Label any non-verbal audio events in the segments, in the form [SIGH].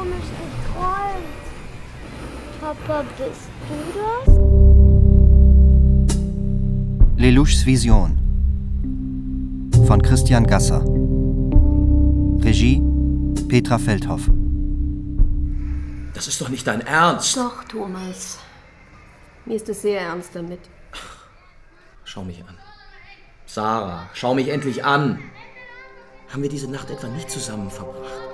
Komisch geträumt. Papa, bist du das? Lelouchs Vision von Christian Gasser. Regie Petra Feldhoff. Das ist doch nicht dein Ernst. Doch, Thomas. Mir ist es sehr ernst damit. Schau mich an. Sarah, schau mich endlich an. Haben wir diese Nacht etwa nicht zusammen verbracht?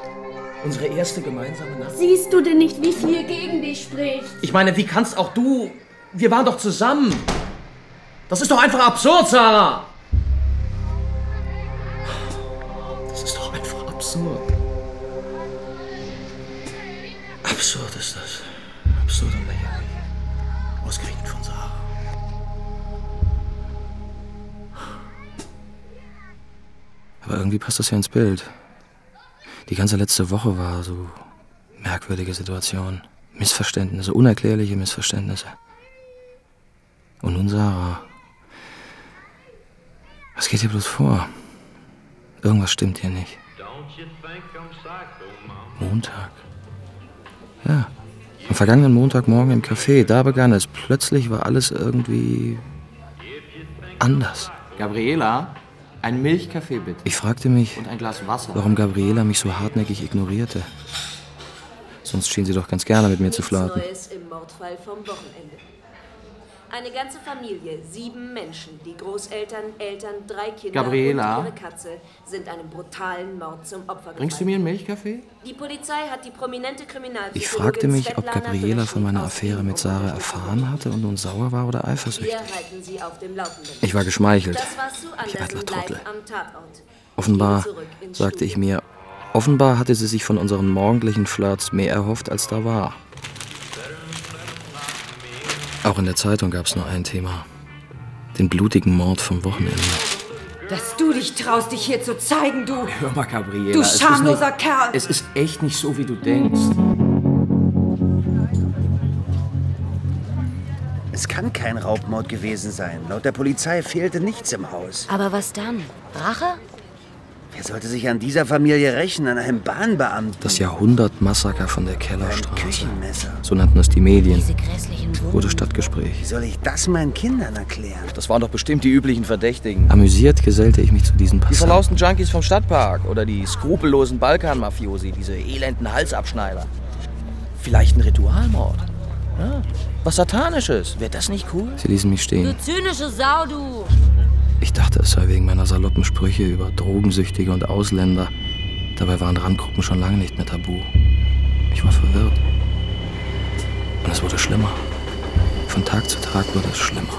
Unsere erste gemeinsame Nacht? Siehst du denn nicht, wie viel gegen dich spricht? Ich meine, wie kannst auch du... Wir waren doch zusammen. Das ist doch einfach absurd, Sarah. Das ist doch einfach absurd. Absurd ist das. Absurd und lächerlich. Ausgerechnet von Sarah. Aber irgendwie passt das ja ins Bild. Die ganze letzte Woche war so merkwürdige Situation. Missverständnisse, unerklärliche Missverständnisse. Und nun Sarah. Was geht hier bloß vor? Irgendwas stimmt hier nicht. Montag. Ja. Am vergangenen Montagmorgen im Café, da begann es. Plötzlich war alles irgendwie anders. Gabriela, ein Milchkaffee bitte. Ich fragte mich, Und ein Glas Wasser. warum Gabriela mich so hartnäckig ignorierte. Sonst schien sie doch ganz gerne mit mir zu flirten. Neues im Mordfall vom Wochenende. Eine ganze Familie, sieben Menschen, die Großeltern, Eltern, drei Kinder Gabriela? und ihre Katze, sind einem brutalen Mord zum Opfer Bringst du mir einen Milchkaffee? Die Polizei hat die prominente Kriminalpsychologin Ich fragte mich, ob Gabriela von meiner Affäre mit Sarah erfahren hatte und nun sauer war oder eifersüchtig. Wir halten sie auf dem Laufenden. Ich war geschmeichelt. Ich eitler Trottel. live am Tatort. Offenbar, sagte ich mir, offenbar hatte sie sich von unseren morgendlichen Flirts mehr erhofft, als da war. Auch in der Zeitung gab es nur ein Thema. Den blutigen Mord vom Wochenende. Dass du dich traust, dich hier zu zeigen, du. Hör mal, Gabriela. Du es ist schamloser nicht, Kerl. Es ist echt nicht so, wie du denkst. Es kann kein Raubmord gewesen sein. Laut der Polizei fehlte nichts im Haus. Aber was dann? Rache? Wer sollte sich an dieser Familie rächen? An einem Bahnbeamten? Das Jahrhundertmassaker von der Kellerstraße. Küchenmesser. So nannten es die Medien. Wurde Stadtgespräch. Wie soll ich das meinen Kindern erklären? Das waren doch bestimmt die üblichen Verdächtigen. Amüsiert gesellte ich mich zu diesen Die Passanten. verlausten Junkies vom Stadtpark oder die skrupellosen Balkan-Mafiosi, diese elenden Halsabschneider. Vielleicht ein Ritualmord. Ja, was Satanisches. Wäre das nicht cool? Sie ließen mich Du stehen. zynische Sau, du. Ich dachte, es sei wegen meiner saloppen Sprüche über Drogensüchtige und Ausländer. Dabei waren Randgruppen schon lange nicht mehr tabu. Ich war verwirrt. Und es wurde schlimmer. Von Tag zu Tag wurde es schlimmer.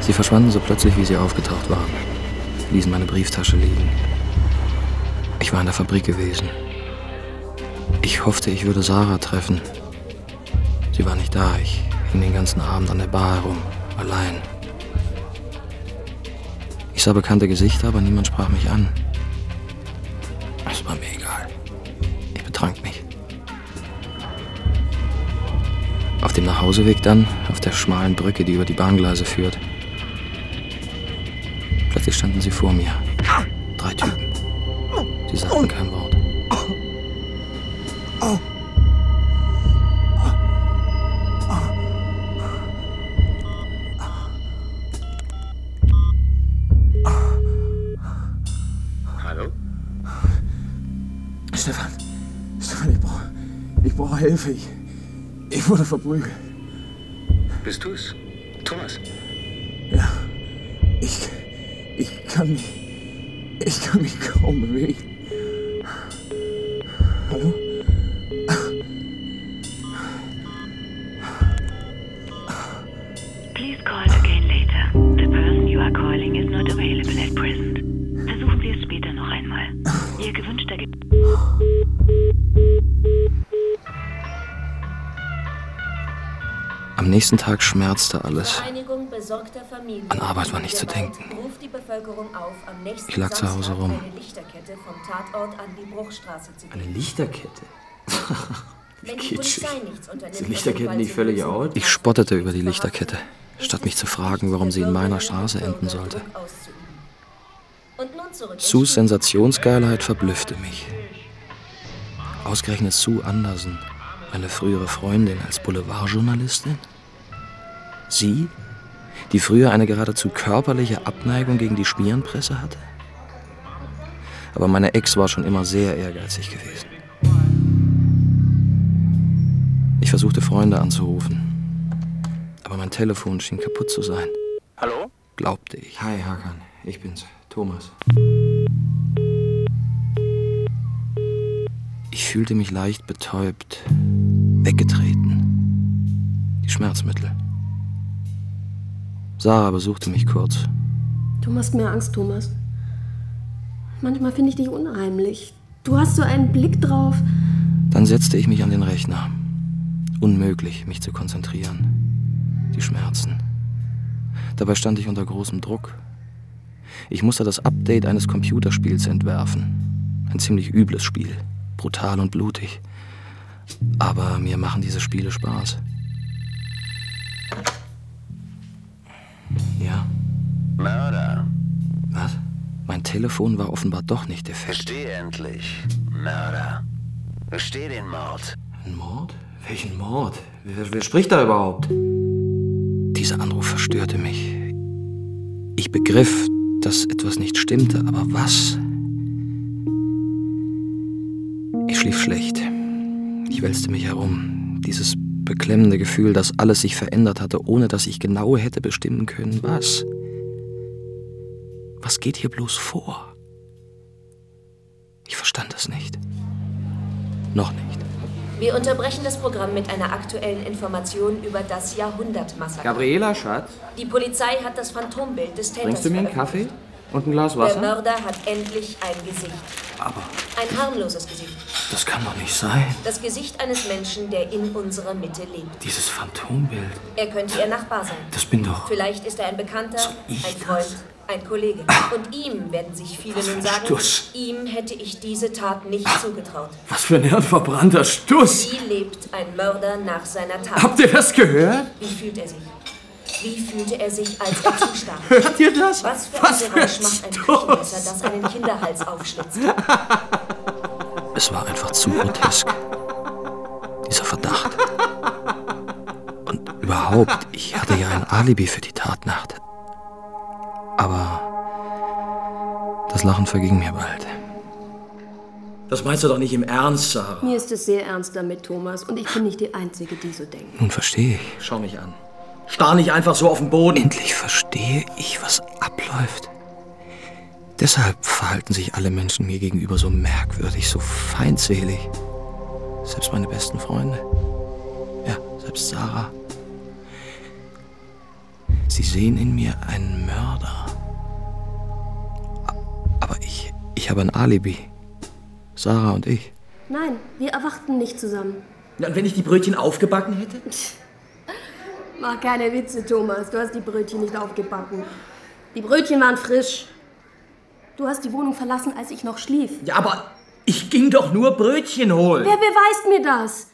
Sie verschwanden so plötzlich, wie sie aufgetaucht waren. Ließen meine Brieftasche liegen. Ich war in der Fabrik gewesen. Ich hoffte, ich würde Sarah treffen. Sie war nicht da. Ich hing den ganzen Abend an der Bar herum, allein. Ich sah bekannte Gesichter, aber niemand sprach mich an. Es war mir egal. Ich betrank mich. Auf dem Nachhauseweg dann, auf der schmalen Brücke, die über die Bahngleise führt. Plötzlich standen sie vor mir. Drei Typen. Sie sagten kein Wort. Ich wurde verprügelt. Bist du's? Thomas? Ja, ich, ich kann mich, ich kann mich kaum bewegen. Nächsten Tag schmerzte alles. An Arbeit war nicht zu denken. Ich lag zu Hause rum. eine Lichterkette vom Tatort an die Bruchstraße zu Eine geben. Lichterkette? [LAUGHS] Wenn die Polizei nichts unternimmt, Sind Lichterketten nicht völlig out? Ich spottete über die Lichterkette, statt mich zu fragen, warum sie in meiner Straße enden sollte. Sus Sensationsgeilheit verblüffte mich. Ausgerechnet Sue Anderson, meine frühere Freundin als Boulevardjournalistin? Sie, die früher eine geradezu körperliche Abneigung gegen die Spierenpresse hatte? Aber meine Ex war schon immer sehr ehrgeizig gewesen. Ich versuchte Freunde anzurufen, aber mein Telefon schien kaputt zu sein. Hallo? Glaubte ich. Hi, Hakan. Ich bin's. Thomas. Ich fühlte mich leicht betäubt, weggetreten. Die Schmerzmittel. Sarah besuchte mich kurz. Du machst mir Angst, Thomas. Manchmal finde ich dich unheimlich. Du hast so einen Blick drauf. Dann setzte ich mich an den Rechner. Unmöglich, mich zu konzentrieren. Die Schmerzen. Dabei stand ich unter großem Druck. Ich musste das Update eines Computerspiels entwerfen. Ein ziemlich übles Spiel. Brutal und blutig. Aber mir machen diese Spiele Spaß. Ja, Mörder. was? Mein Telefon war offenbar doch nicht defekt. Gesteh endlich. Mörder. Gesteh den Mord. Ein Mord? Welchen Mord? Wer, wer spricht da überhaupt? Dieser Anruf verstörte mich. Ich begriff, dass etwas nicht stimmte, aber was? Ich schlief schlecht. Ich wälzte mich herum. Dieses beklemmende Gefühl, dass alles sich verändert hatte, ohne dass ich genau hätte bestimmen können, was. Was geht hier bloß vor? Ich verstand es nicht. Noch nicht. Wir unterbrechen das Programm mit einer aktuellen Information über das Jahrhundertmassaker. Gabriela, Schatz, Die Polizei hat das Phantombild des Täters bringst du mir einen. Kaffee? Und ein Glas Der Wasser? Mörder hat endlich ein Gesicht. Aber Ein harmloses Gesicht. das kann doch nicht sein. Das Gesicht eines Menschen, der in unserer Mitte lebt. Dieses Phantombild. Er könnte ihr Nachbar sein. Das bin doch. Vielleicht ist er ein Bekannter, ein Freund, ein Kollege. Und ihm werden sich viele nun sagen, Stuss. ihm hätte ich diese Tat nicht zugetraut. Was für ein hirnverbrannter Stuss! Wie lebt ein Mörder nach seiner Tat? Habt ihr das gehört? Wie fühlt er sich? Wie fühlte er sich, als er zustarb? [LAUGHS] Hört ihr das? Was für Was ein Geräusch ein macht ein? Küchenmesser, das einen Kinderhals aufschlitzt? Es war einfach zu grotesk. Dieser Verdacht. Und überhaupt, ich hatte ja ein Alibi für die Tatnacht. Aber das Lachen verging mir bald. Das meinst du doch nicht im Ernst, Sarah. Mir ist es sehr ernst damit, Thomas. Und ich bin nicht die Einzige, die so denkt. Nun verstehe ich. Schau mich an. Starr nicht einfach so auf den Boden. Endlich verstehe ich, was abläuft. Deshalb verhalten sich alle Menschen mir gegenüber so merkwürdig, so feindselig. Selbst meine besten Freunde. Ja, selbst Sarah. Sie sehen in mir einen Mörder. Aber ich, ich habe ein Alibi. Sarah und ich. Nein, wir erwachten nicht zusammen. Und wenn ich die Brötchen aufgebacken hätte? Mach keine Witze, Thomas. Du hast die Brötchen nicht aufgebacken. Die Brötchen waren frisch. Du hast die Wohnung verlassen, als ich noch schlief. Ja, aber ich ging doch nur Brötchen holen. Wer beweist mir das?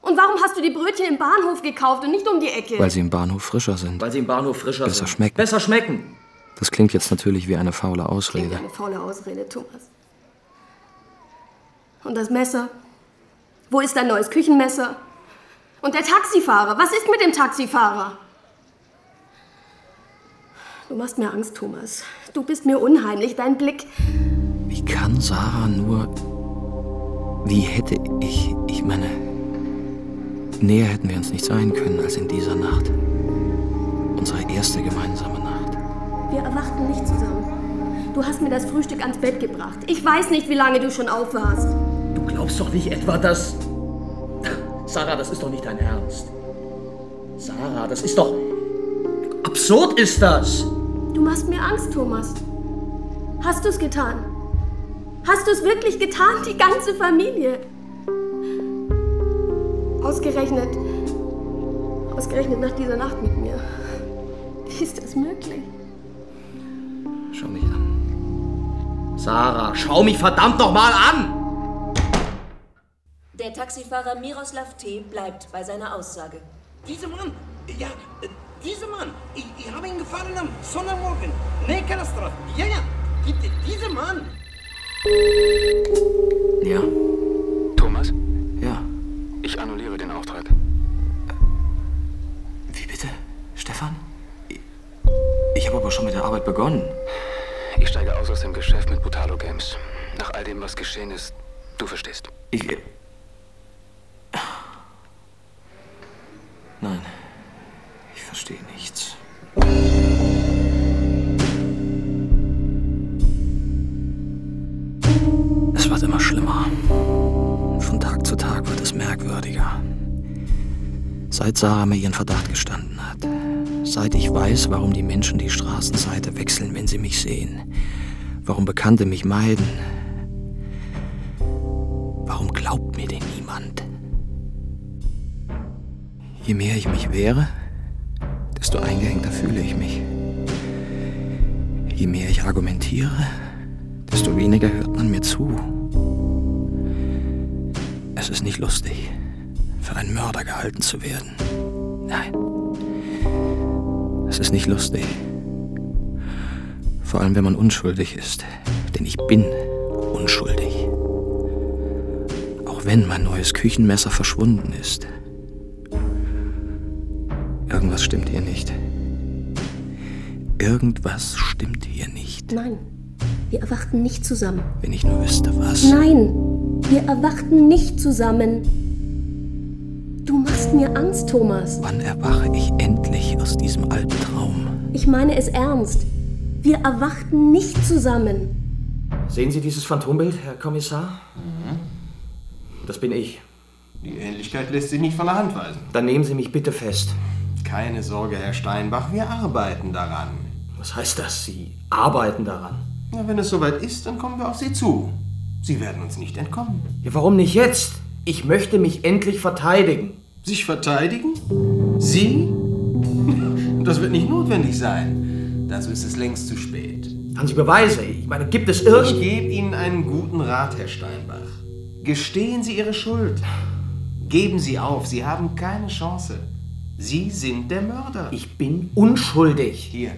Und warum hast du die Brötchen im Bahnhof gekauft und nicht um die Ecke? Weil sie im Bahnhof frischer sind. Weil sie im Bahnhof frischer Besser sind. schmecken. Besser schmecken. Das klingt jetzt natürlich wie eine faule Klingt Ausrede. eine faule Ausrede, Thomas. Und das Messer? Wo ist dein neues Küchenmesser? Und der Taxifahrer? Was ist mit dem Taxifahrer? Du machst mir Angst, Thomas. Du bist mir unheimlich. Dein Blick. Wie kann Sarah nur. Wie hätte ich. Ich meine. Näher hätten wir uns nicht sein können als in dieser Nacht. Unsere erste gemeinsame Nacht. Wir erwachten nicht zusammen. Du hast mir das Frühstück ans Bett gebracht. Ich weiß nicht, wie lange du schon auf warst. Du glaubst doch nicht etwa, dass. Sarah, das ist doch nicht dein Ernst. Sarah, das ist doch. Absurd ist das! Du machst mir Angst, Thomas. Hast du es getan? Hast du es wirklich getan, die ganze Familie? Ausgerechnet. Ausgerechnet nach dieser Nacht mit mir. Wie ist das möglich? Schau mich an. Sarah, schau mich verdammt noch mal an! Der Taxifahrer Miroslav T. bleibt bei seiner Aussage. Dieser Mann, ja, dieser Mann, ich, ich habe ihn gefahren am Sonntagmorgen. Ne, Katastrophe. Ja, ja, die- dieser Mann. Ja. Thomas? Ja. Ich annulliere den Auftrag. Wie bitte? Stefan? Ich, ich habe aber schon mit der Arbeit begonnen. Ich steige aus aus dem Geschäft mit Brutalo Games. Nach all dem, was geschehen ist, du verstehst. Ich. Nein. Ich verstehe nichts. Es wird immer schlimmer. Von Tag zu Tag wird es merkwürdiger. Seit Sarah mir ihren Verdacht gestanden hat. Seit ich weiß, warum die Menschen die Straßenseite wechseln, wenn sie mich sehen. Warum Bekannte mich meiden. Warum glaubt mir denn Je mehr ich mich wehre, desto eingehängter fühle ich mich. Je mehr ich argumentiere, desto weniger hört man mir zu. Es ist nicht lustig, für einen Mörder gehalten zu werden. Nein. Es ist nicht lustig. Vor allem, wenn man unschuldig ist. Denn ich bin unschuldig. Auch wenn mein neues Küchenmesser verschwunden ist. Irgendwas stimmt hier nicht. Irgendwas stimmt hier nicht. Nein, wir erwachten nicht zusammen. Wenn ich nur wüsste, was. Nein, wir erwachten nicht zusammen. Du machst mir Angst, Thomas. Wann erwache ich endlich aus diesem Albtraum? Ich meine es ernst. Wir erwachten nicht zusammen. Sehen Sie dieses Phantombild, Herr Kommissar? Das bin ich. Die Ähnlichkeit lässt sich nicht von der Hand weisen. Dann nehmen Sie mich bitte fest. Keine Sorge, Herr Steinbach, wir arbeiten daran. Was heißt das? Sie arbeiten daran? Na, wenn es soweit ist, dann kommen wir auf Sie zu. Sie werden uns nicht entkommen. Ja, warum nicht jetzt? Ich möchte mich endlich verteidigen. Sich verteidigen? Sie? [LAUGHS] Das wird nicht notwendig sein. Dazu ist es längst zu spät. Haben Sie Beweise? Ich meine, gibt es Ich irgend... gebe Ihnen einen guten Rat, Herr Steinbach. Gestehen Sie Ihre Schuld. Geben Sie auf, Sie haben keine Chance. Sie sind der Mörder. Ich bin unschuldig. Hier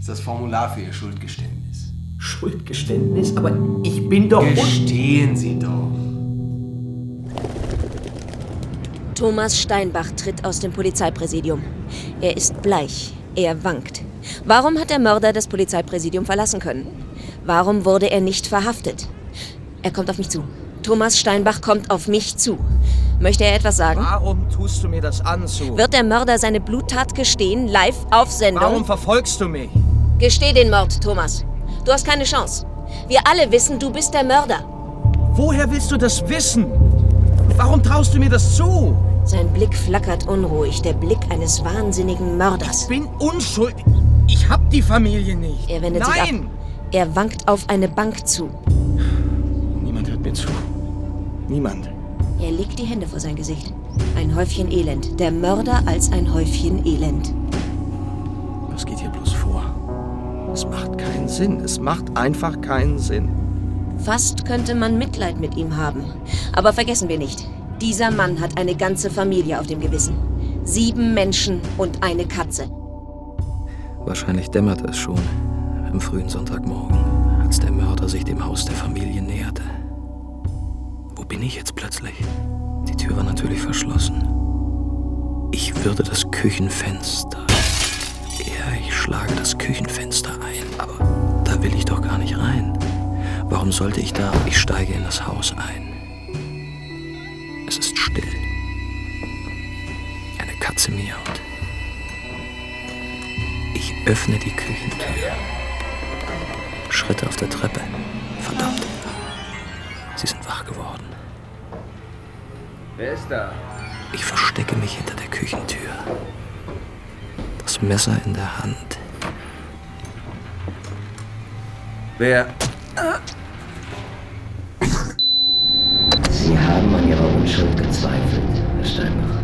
ist das Formular für Ihr Schuldgeständnis. Schuldgeständnis? Aber ich bin doch... Gestehen Sie doch. Thomas Steinbach tritt aus dem Polizeipräsidium. Er ist bleich. Er wankt. Warum hat der Mörder das Polizeipräsidium verlassen können? Warum wurde er nicht verhaftet? Er kommt auf mich zu. Thomas Steinbach kommt auf mich zu. Möchte er etwas sagen? Warum tust du mir das an, Sue? Wird der Mörder seine Bluttat gestehen, live auf Sendung? Warum verfolgst du mich? Gesteh den Mord, Thomas. Du hast keine Chance. Wir alle wissen, du bist der Mörder. Woher willst du das wissen? Warum traust du mir das zu? Sein Blick flackert unruhig, der Blick eines wahnsinnigen Mörders. Ich bin unschuldig. Ich hab die Familie nicht. Er wendet sich ab. Nein! Er wankt auf eine Bank zu. Niemand hört mir zu. Niemand. Er legt die Hände vor sein Gesicht. Ein Häufchen Elend. Der Mörder als ein Häufchen Elend. Was geht hier bloß vor? Es macht keinen Sinn. Es macht einfach keinen Sinn. Fast könnte man Mitleid mit ihm haben. Aber vergessen wir nicht. Dieser Mann hat eine ganze Familie auf dem Gewissen. Sieben Menschen und eine Katze. Wahrscheinlich dämmerte es schon am frühen Sonntagmorgen, als der Mörder sich dem Haus der Familie näherte. Bin ich jetzt plötzlich? Die Tür war natürlich verschlossen. Ich würde das Küchenfenster. Ja, ich schlage das Küchenfenster ein, aber da will ich doch gar nicht rein. Warum sollte ich da? Ich steige in das Haus ein. Es ist still. Eine Katze miaut. Ich öffne die Küchentür. Schritte auf der Treppe. Verdammt. Sie sind wach geworden. Wer ist da? Ich verstecke mich hinter der Küchentür. Das Messer in der Hand. Wer? Sie haben an Ihrer Unschuld gezweifelt, Herr Steinbach.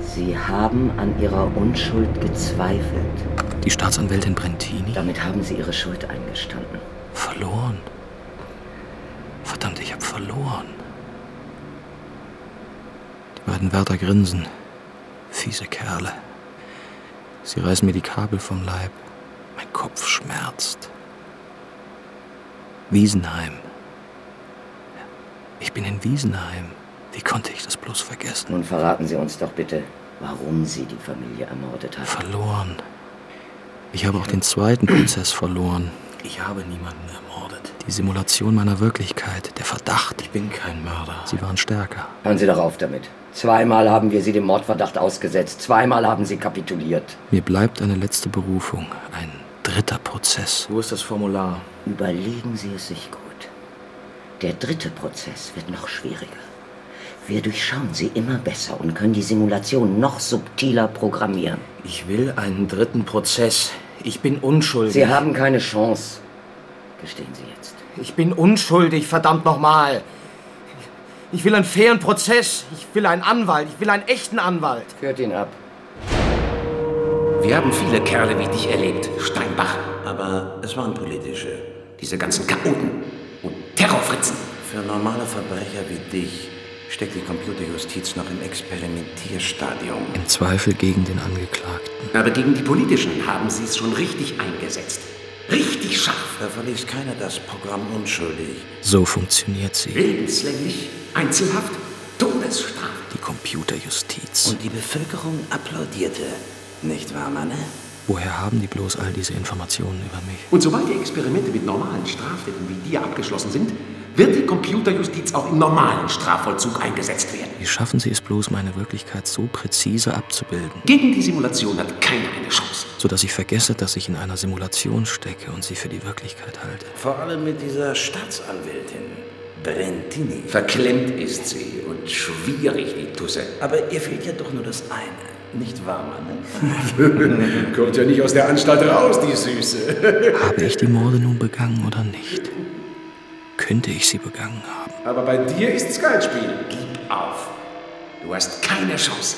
Sie haben an Ihrer Unschuld gezweifelt. Die Staatsanwältin Brentini? Damit haben Sie Ihre Schuld eingestanden. Verloren. Verdammt, ich habe verloren. Die beiden Wärter grinsen. Fiese Kerle. Sie reißen mir die Kabel vom Leib. Mein Kopf schmerzt. Wiesenheim. Ich bin in Wiesenheim. Wie konnte ich das bloß vergessen? Nun verraten Sie uns doch bitte, warum Sie die Familie ermordet haben. Verloren. Ich habe auch den zweiten Prozess verloren. Ich habe niemanden ermordet. Die Simulation meiner Wirklichkeit, der Verdacht. Ich bin kein Mörder. Sie waren stärker. Hören Sie doch auf damit. Zweimal haben wir Sie dem Mordverdacht ausgesetzt. Zweimal haben Sie kapituliert. Mir bleibt eine letzte Berufung. Ein dritter Prozess. Wo ist das Formular? Überlegen Sie es sich gut. Der dritte Prozess wird noch schwieriger. Wir durchschauen sie immer besser und können die Simulation noch subtiler programmieren. Ich will einen dritten Prozess. Ich bin unschuldig. Sie haben keine Chance. Gestehen Sie jetzt. Ich bin unschuldig, verdammt nochmal. Ich will einen fairen Prozess. Ich will einen Anwalt. Ich will einen echten Anwalt. Führt ihn ab. Wir haben viele Kerle wie dich erlebt, Steinbach. Aber es waren politische. Diese ganzen Chaoten und Terrorfritzen. Für normale Verbrecher wie dich steckt die Computerjustiz noch im Experimentierstadium. Im Zweifel gegen den Angeklagten. Aber gegen die Politischen haben sie es schon richtig eingesetzt. Richtig scharf. Da verließ keiner das Programm unschuldig. So funktioniert sie. Lebenslänglich, Einzelhaft, Todesstrafe. Die Computerjustiz. Und die Bevölkerung applaudierte. Nicht wahr, Manne? Woher haben die bloß all diese Informationen über mich? Und sobald die Experimente mit normalen Straftätern wie dir abgeschlossen sind, wird die Computerjustiz auch im normalen Strafvollzug eingesetzt werden. Wie schaffen Sie es bloß, meine Wirklichkeit so präzise abzubilden? Gegen die Simulation hat keiner eine Chance. Sodass ich vergesse, dass ich in einer Simulation stecke und sie für die Wirklichkeit halte. Vor allem mit dieser Staatsanwältin, Brentini. Verklemmt ist sie und schwierig, die Tusse. Aber ihr fehlt ja doch nur das eine. Nicht wahr, Mann? [LAUGHS] Kommt ja nicht aus der Anstalt raus, die Süße. Habe ich die Morde nun begangen oder nicht? Könnte ich sie begangen haben? Aber bei dir ist's kein Spiel. Gib auf. Du hast keine Chance.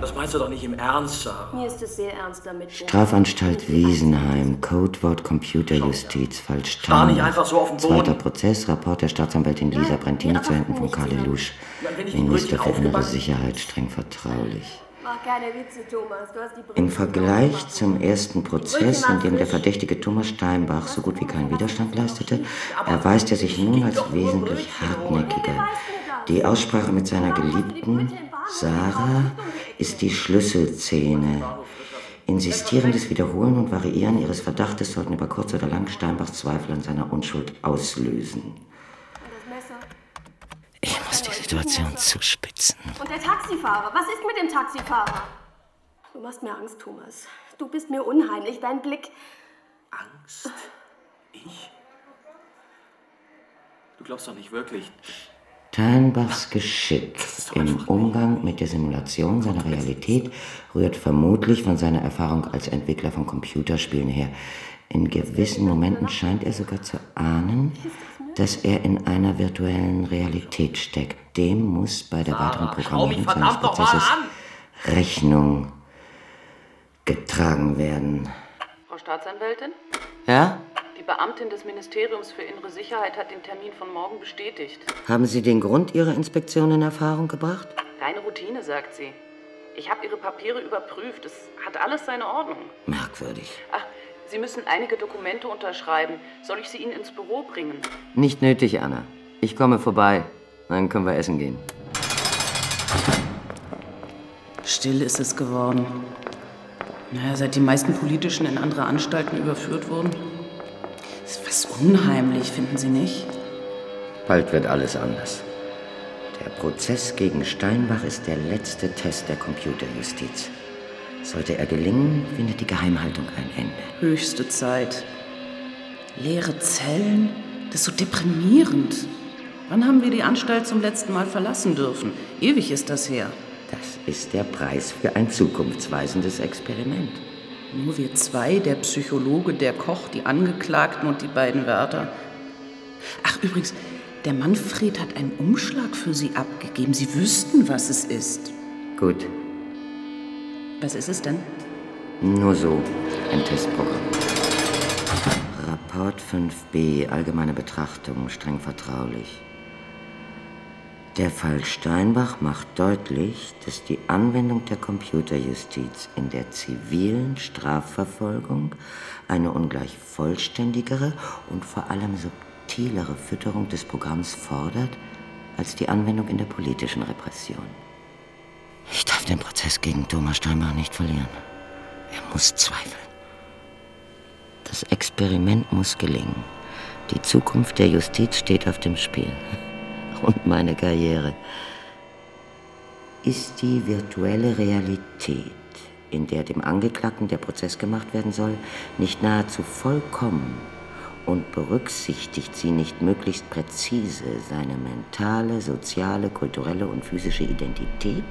Das meinst du doch nicht im Ernst, Sarah. Mir ist es sehr ernst damit. Strafanstalt Wiesenheim, Codewort Computerjustiz, Fall Starr nicht einfach so auf den Boden. Zweiter Prozess, Rapport der Staatsanwältin Lisa Brentini zu Händen von Karl Lelouch. Minister für innere Sicherheit, streng vertraulich. Im Vergleich zum ersten Prozess, in dem der verdächtige Thomas Steinbach so gut wie keinen Widerstand leistete, erweist er sich nun als wesentlich hartnäckiger. Die Aussprache mit seiner Geliebten, Sarah, ist die Schlüsselszene. Insistierendes Wiederholen und Variieren ihres Verdachtes sollten über kurz oder lang Steinbachs Zweifel an seiner Unschuld auslösen. Situation zuspitzen. Und der Taxifahrer? Was ist mit dem Taxifahrer? Du machst mir Angst, Thomas. Du bist mir unheimlich. Dein Blick. Angst? Ich? Du glaubst doch nicht wirklich. Steinbachs Geschick im Umgang mit der Simulation seiner Realität rührt vermutlich von seiner Erfahrung als Entwickler von Computerspielen her. In gewissen Momenten scheint er sogar zu ahnen, dass er in einer virtuellen Realität steckt. Dem muss bei der weiteren Programmierung seines Prozesses! Rechnung getragen werden. Frau Staatsanwältin? Ja? Die Beamtin des Ministeriums für Innere Sicherheit hat den Termin von morgen bestätigt. Haben Sie den Grund Ihrer Inspektion in Erfahrung gebracht? Reine Routine, sagt sie. Ich habe Ihre Papiere überprüft. Es hat alles seine Ordnung. Merkwürdig. Ach, Sie müssen einige Dokumente unterschreiben. Soll ich sie Ihnen ins Büro bringen? Nicht nötig, Anna. Ich komme vorbei. Dann können wir essen gehen. Still ist es geworden. Naja, seit die meisten Politischen in andere Anstalten überführt wurden. Das ist was unheimlich, finden Sie nicht? Bald wird alles anders. Der Prozess gegen Steinbach ist der letzte Test der Computerjustiz. Sollte er gelingen, findet die Geheimhaltung ein Ende. Höchste Zeit. Leere Zellen? Das ist so deprimierend. Wann haben wir die Anstalt zum letzten Mal verlassen dürfen? Ewig ist das her. Das ist der Preis für ein zukunftsweisendes Experiment. Nur wir zwei, der Psychologe, der Koch, die Angeklagten und die beiden Wärter. Ach, übrigens, der Manfred hat einen Umschlag für Sie abgegeben. Sie wüssten, was es ist. Gut, Was ist es denn? nur so ein Testprogramm. Rapport 5b, allgemeine Betrachtung, streng vertraulich. Der Fall Steinbach macht deutlich, dass die Anwendung der Computerjustiz in der zivilen Strafverfolgung eine ungleich vollständigere und vor allem subtilere Fütterung des Programms fordert als die Anwendung in der politischen Repression. Ich darf den Prozess gegen Thomas Steinbach nicht verlieren. Er muss zweifeln. Das Experiment muss gelingen. Die Zukunft der Justiz steht auf dem Spiel. [LAUGHS] Und meine Karriere. Ist die virtuelle Realität, in der dem Angeklagten der Prozess gemacht werden soll, nicht nahezu vollkommen und berücksichtigt sie nicht möglichst präzise seine mentale, soziale, kulturelle und physische Identität,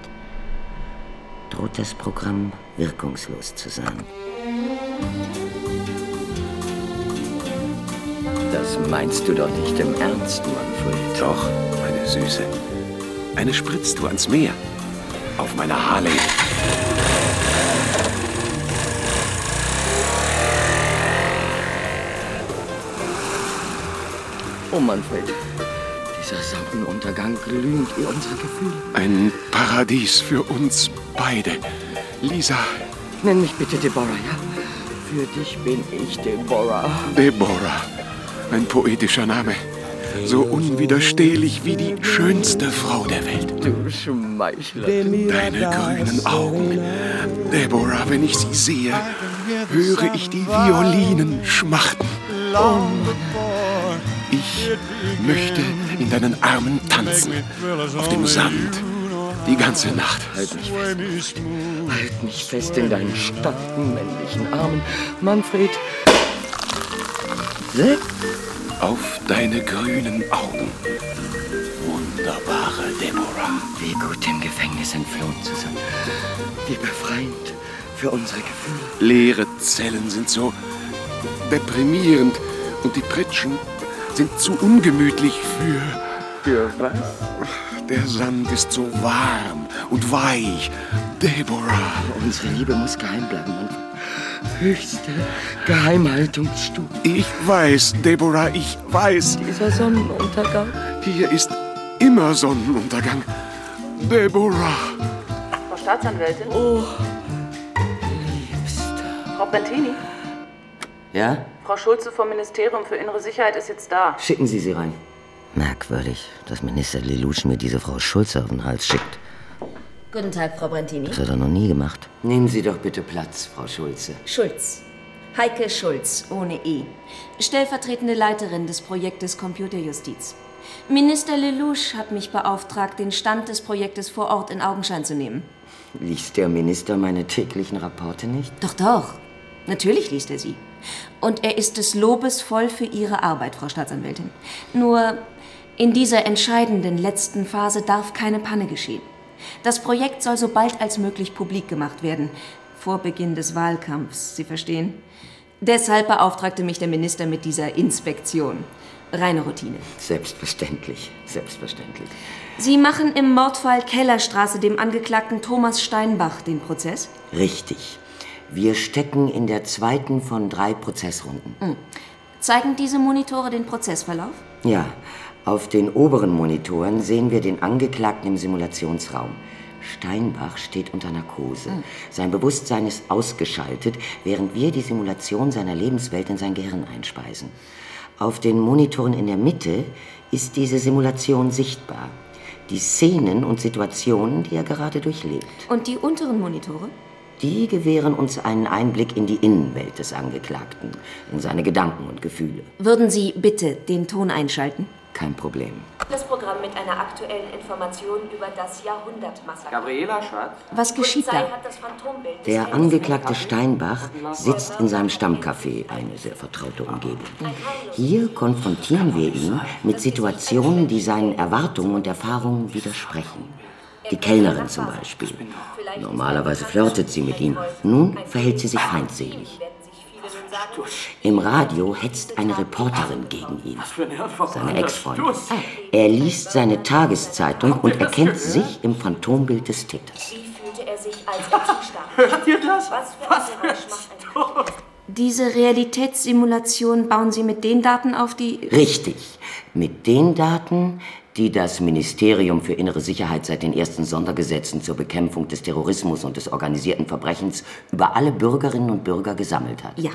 droht das Programm wirkungslos zu sein. Das meinst du doch nicht im Ernst, Manfred. Doch, meine Süße. Eine spritzt du ans Meer. Auf meiner Harley. Oh, Manfred, dieser Sonnenuntergang glüht wie unsere Gefühle. Ein Paradies für uns beide. Lisa, Nenn mich bitte Deborah, ja? Für dich bin ich Deborah. Deborah. Ein poetischer Name. So unwiderstehlich wie die schönste Frau der Welt. Du Schmeichler. Deine grünen Augen. Deborah, wenn ich sie sehe, höre ich die Violinen schmachten. Ich möchte in deinen Armen tanzen. Auf dem Sand. Die ganze Nacht. Halt mich fest. Halt mich fest in deinen starken männlichen Armen. Manfred. Seh, Auf deine grünen Augen. Wunderbare Deborah. wie gut dem Gefängnis entflohen zu sein. Wie befreiend für unsere Gefühle. Leere Zellen sind so deprimierend und die Pritschen sind zu ungemütlich für... Für was? Der Sand ist so warm und weich. Deborah. Unsere Liebe muss geheim bleiben, Manfred. Höchste Geheimhaltungsstufe. Ich weiß, Deborah, ich weiß. Dieser Sonnenuntergang. Hier ist immer Sonnenuntergang. Deborah. Frau Staatsanwältin? Oh, Frau Bertini? Ja? Frau Schulze vom Ministerium für Innere Sicherheit ist jetzt da. Schicken Sie sie rein. Merkwürdig, dass Minister Lelouch mir diese Frau Schulze auf den Hals schickt. Guten Tag, Frau Brantini. Das hat er noch nie gemacht. Nehmen Sie doch bitte Platz, Frau Schulze. Schulz. Heike Schulz, ohne E. Stellvertretende Leiterin des Projektes Computerjustiz. Minister Lelouch hat mich beauftragt, den Stand des Projektes vor Ort in Augenschein zu nehmen. Liest der Minister meine täglichen Rapporte nicht? Doch, doch. Natürlich liest er sie. Und er ist des Lobes voll für Ihre Arbeit, Frau Staatsanwältin. Nur in dieser entscheidenden letzten Phase darf keine Panne geschehen. Das Projekt soll so bald als möglich publik gemacht werden. Vor Beginn des Wahlkampfs, Sie verstehen? Deshalb beauftragte mich der Minister mit dieser Inspektion. Reine Routine. Selbstverständlich, selbstverständlich. Sie machen im Mordfall Kellerstraße dem Angeklagten Thomas Steinbach den Prozess? Richtig. Wir stecken in der zweiten von drei Prozessrunden. Hm. Zeigen diese Monitore den Prozessverlauf? Ja, auf den oberen Monitoren sehen wir den Angeklagten im Simulationsraum. Steinbach steht unter Narkose. Sein Bewusstsein ist ausgeschaltet, während wir die Simulation seiner Lebenswelt in sein Gehirn einspeisen. Auf den Monitoren in der Mitte ist diese Simulation sichtbar. Die Szenen und Situationen, die er gerade durchlebt. Und die unteren Monitore? Die gewähren uns einen Einblick in die Innenwelt des Angeklagten, in seine Gedanken und Gefühle. Würden Sie bitte den Ton einschalten? Kein Problem. Das Programm mit einer aktuellen Information über das Jahrhundertmassaker. Gabriela, Schatz. Was geschieht da? Der Angeklagte Steinbach sitzt in seinem Stammcafé, eine sehr vertraute Umgebung. Hier konfrontieren wir ihn mit Situationen, die seinen Erwartungen und Erfahrungen widersprechen. Die Kellnerin zum Beispiel. Normalerweise flirtet sie mit ihm. Nun verhält sie sich feindselig. Im Radio hetzt eine Reporterin gegen ihn, seine Ex-Freundin. Er liest seine Tageszeitung und erkennt sich im Phantombild des Täters. Wie fühlte er sich, als er zustarb? Hört ihr das? Was für ein Geräusch macht ein Diese Realitätssimulation bauen Sie mit den Daten auf, die... Richtig. Mit den Daten, die das Ministerium für Innere Sicherheit seit den ersten Sondergesetzen zur Bekämpfung des Terrorismus und des organisierten Verbrechens über alle Bürgerinnen und Bürger gesammelt hat. Ja.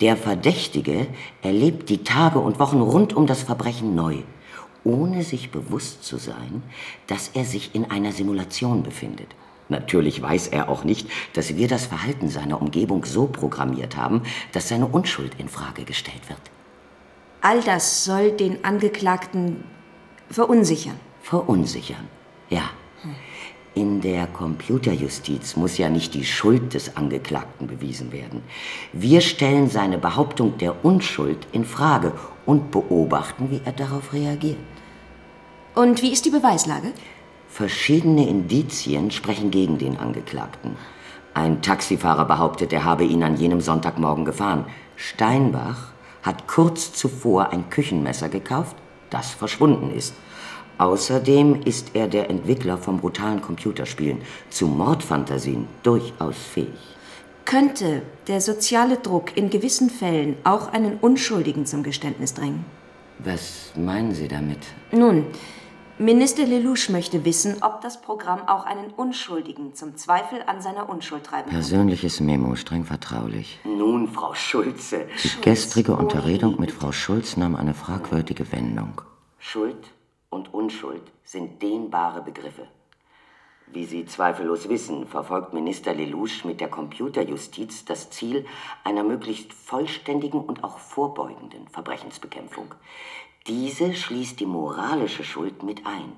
Der Verdächtige erlebt die Tage und Wochen rund um das Verbrechen neu, ohne sich bewusst zu sein, dass er sich in einer Simulation befindet. Natürlich weiß er auch nicht, dass wir das Verhalten seiner Umgebung so programmiert haben, dass seine Unschuld in Frage gestellt wird. All das soll den Angeklagten verunsichern. Verunsichern, ja. In der Computerjustiz muss ja nicht die Schuld des Angeklagten bewiesen werden. Wir stellen seine Behauptung der Unschuld in Frage und beobachten, wie er darauf reagiert. Und wie ist die Beweislage? Verschiedene Indizien sprechen gegen den Angeklagten. Ein Taxifahrer behauptet, er habe ihn an jenem Sonntagmorgen gefahren. Steinbach hat kurz zuvor ein Küchenmesser gekauft, das verschwunden ist. Außerdem ist er der Entwickler von brutalen Computerspielen, zu Mordfantasien durchaus fähig. Könnte der soziale Druck in gewissen Fällen auch einen Unschuldigen zum Geständnis drängen? Was meinen Sie damit? Nun, Minister Lelouch möchte wissen, ob das Programm auch einen Unschuldigen zum Zweifel an seiner Unschuld treiben kann. Persönliches Memo, streng vertraulich. Nun, Frau Schulze. Die gestrige Unterredung mit Frau Schulz nahm eine fragwürdige Wendung. Schuld und Unschuld sind dehnbare Begriffe. Wie Sie zweifellos wissen, verfolgt Minister Lelouch mit der Computerjustiz das Ziel einer möglichst vollständigen und auch vorbeugenden Verbrechensbekämpfung. Diese schließt die moralische Schuld mit ein.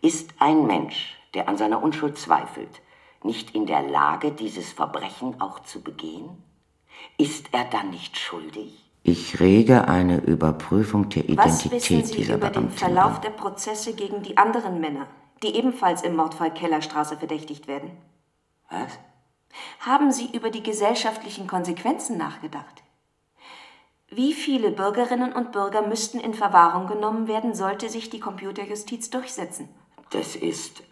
Ist ein Mensch, der an seiner Unschuld zweifelt, nicht in der Lage, dieses Verbrechen auch zu begehen? Ist er dann nicht schuldig? Ich rege eine Überprüfung der Was wissen Identität Sie dieser über den Verlauf der Prozesse gegen die anderen Männer, die ebenfalls im Mordfall Kellerstraße verdächtigt werden? Was? Haben Sie über die gesellschaftlichen Konsequenzen nachgedacht? Wie viele Bürgerinnen und Bürger müssten in Verwahrung genommen werden, sollte sich die Computerjustiz durchsetzen? Das ist.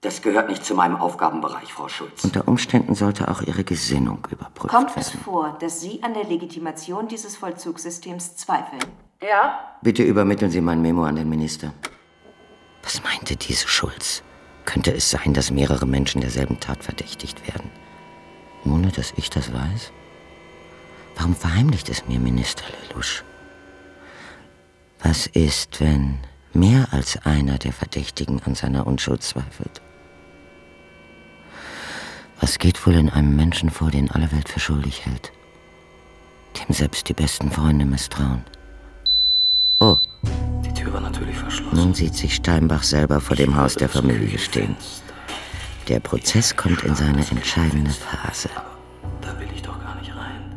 Das gehört nicht zu meinem Aufgabenbereich, Frau Schulz. Unter Umständen sollte auch Ihre Gesinnung überprüft Kommt es werden. vor, dass Sie an der Legitimation dieses Vollzugssystems zweifeln? Ja? Bitte übermitteln Sie mein Memo an den Minister. Was meinte diese Schulz? Könnte es sein, dass mehrere Menschen derselben Tat verdächtigt werden? Ohne dass ich das weiß? Warum verheimlicht es mir Minister Lelouch? Was ist, wenn mehr als einer der Verdächtigen an seiner Unschuld zweifelt? Was geht wohl in einem Menschen vor, den alle Welt für schuldig hält? Dem selbst die besten Freunde misstrauen. Oh, Die Tür war natürlich verschlossen. nun sieht sich Steinbach selber vor dem Haus der Familie stehen. Der Prozess kommt in seine entscheidende Phase. Da will ich doch gar nicht rein.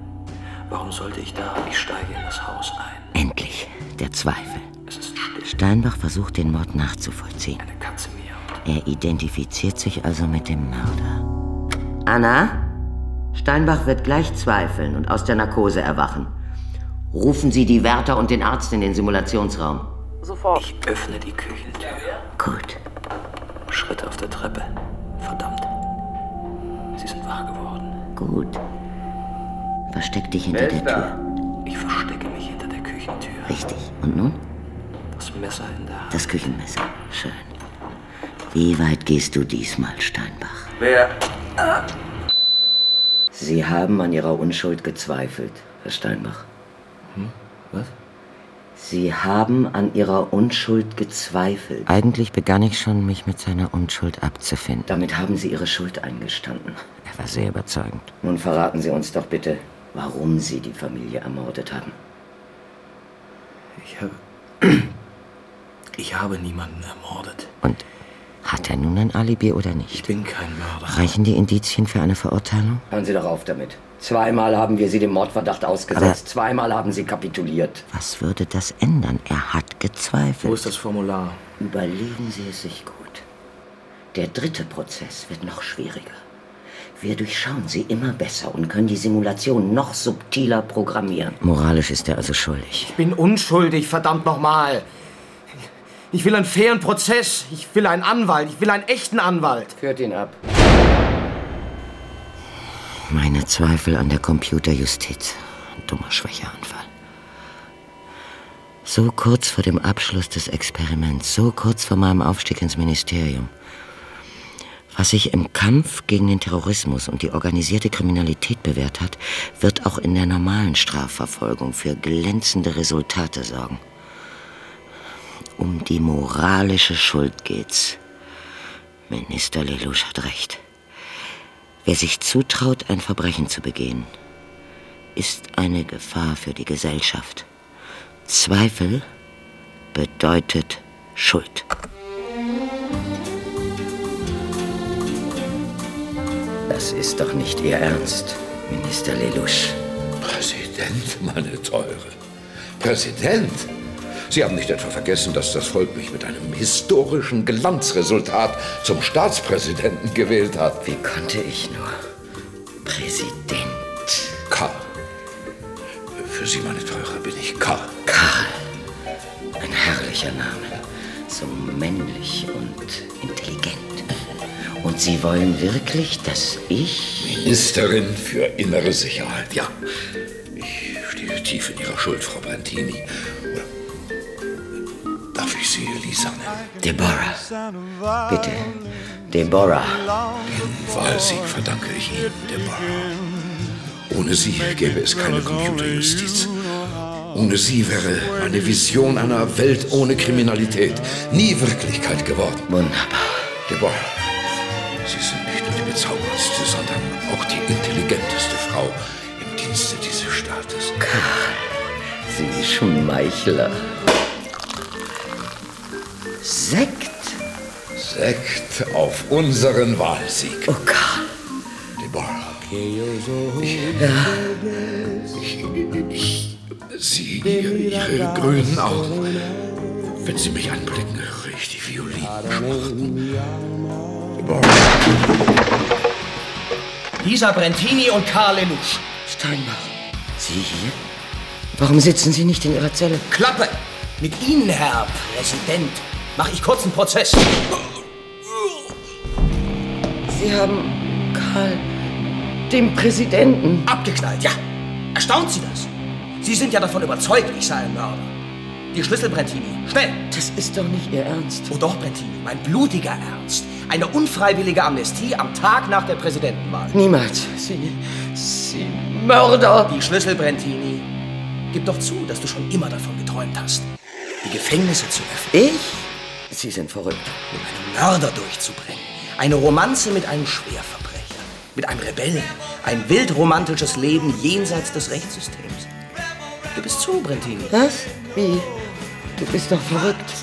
Warum sollte ich da? Ich steige in das Haus ein. Endlich, der Zweifel. Steinbach versucht, den Mord nachzuvollziehen. Er identifiziert sich also mit dem Mörder. Anna? Steinbach wird gleich zweifeln und aus der Narkose erwachen. Rufen Sie die Wärter und den Arzt in den Simulationsraum. Sofort. Ich öffne die Küchentür. Gut. Schritte auf der Treppe. Verdammt. Sie sind wach geworden. Gut. Versteck dich hinter der Tür. Ich verstecke mich hinter der Küchentür. Richtig. Und nun? Das Messer in der Hand. Das Küchenmesser. Schön. Wie weit gehst du diesmal, Steinbach? Wer? Sie haben an Ihrer Unschuld gezweifelt, Herr Steinbach. Hm? Was? Sie haben an Ihrer Unschuld gezweifelt. Eigentlich begann ich schon, mich mit seiner Unschuld abzufinden. Damit haben Sie Ihre Schuld eingestanden. Er war sehr überzeugend. Nun verraten Sie uns doch bitte, warum Sie die Familie ermordet haben. Ich habe. [CLEARS THROAT] Ich habe niemanden ermordet. Und hat er nun ein Alibi oder nicht? Ich bin kein Mörder. Reichen die Indizien für eine Verurteilung? Hören Sie doch auf damit. Zweimal haben wir Sie dem Mordverdacht ausgesetzt. Zweimal haben Sie kapituliert. Was würde das ändern? Er hat gezweifelt. Wo ist das Formular? Überlegen Sie es sich gut. Der dritte Prozess wird noch schwieriger. Wir durchschauen sie immer besser und können die Simulation noch subtiler programmieren. Moralisch ist er also schuldig. Ich bin unschuldig, verdammt nochmal. Ich will einen fairen Prozess. Ich will einen Anwalt. Ich will einen echten Anwalt. Führt ihn ab. Meine Zweifel an der Computerjustiz. Ein dummer Schwächeanfall. So kurz vor dem Abschluss des Experiments, so kurz vor meinem Aufstieg ins Ministerium. Was sich im Kampf gegen den Terrorismus und die organisierte Kriminalität bewährt hat, wird auch in der normalen Strafverfolgung für glänzende Resultate sorgen. Um die moralische Schuld geht's. Minister Lelouch hat recht. Wer sich zutraut, ein Verbrechen zu begehen, ist eine Gefahr für die Gesellschaft. Zweifel bedeutet Schuld. Das ist doch nicht Ihr Ernst, Minister Lelouch. Präsident, meine Teure. Präsident? Sie haben nicht etwa vergessen, dass das Volk mich mit einem historischen Glanzresultat zum Staatspräsidenten gewählt hat. Wie konnte ich nur? Präsident. Karl. Für Sie, meine Teure, bin ich Karl. Karl. Ein herrlicher Name. So männlich und intelligent. Und Sie wollen wirklich, dass ich... Ministerin für innere Sicherheit, ja. Ich stehe tief in Ihrer Schuld, Frau Brantini. Sie Lisa nennen? Deborah. Bitte. Deborah. Den Wahlsieg verdanke ich Ihnen, Deborah. Ohne Sie gäbe es keine Computerjustiz. Ohne Sie wäre meine Vision einer Welt ohne Kriminalität nie Wirklichkeit geworden. Wunderbar. Deborah, Sie sind nicht nur die bezauberndste, sondern auch die intelligenteste Frau im Dienste dieses Staates. Karl, Sie Schmeichler. Sekt? Sekt auf unseren Wahlsieg. Oh Karl. Deborah. Ja. Ich, ich, Sie, Ihre grünen Augen. Wenn Sie mich anblicken, höre ich die Violinen schmachten. Lisa Brentini und Karl Lelouch. Steinbach. Sie hier? Warum sitzen Sie nicht in Ihrer Zelle? Klappe! Mit Ihnen, Herr Präsident, mache ich kurzen Prozess. Sie haben Karl, dem Präsidenten. Abgeknallt, ja. Erstaunt Sie das? Sie sind ja davon überzeugt, ich sei ein Mörder. Die Schlüssel, Brentini. Schnell! Das ist doch nicht Ihr Ernst. Oh doch, Brentini. Mein blutiger Ernst. Eine unfreiwillige Amnestie am Tag nach der Präsidentenwahl. Niemals. Sie. Sie. Mörder! Die Schlüssel, Brentini. Gib doch zu, dass du schon immer davon geträumt hast, die Gefängnisse zu öffnen. Ich? Sie sind verrückt. Um einen Mörder durchzubringen. Eine Romanze mit einem Schwerverbrecher. Mit einem Rebellen. Ein wildromantisches Leben jenseits des Rechtssystems. Gib es zu, Brentini. Was? Wie? Du bist doch verrückt.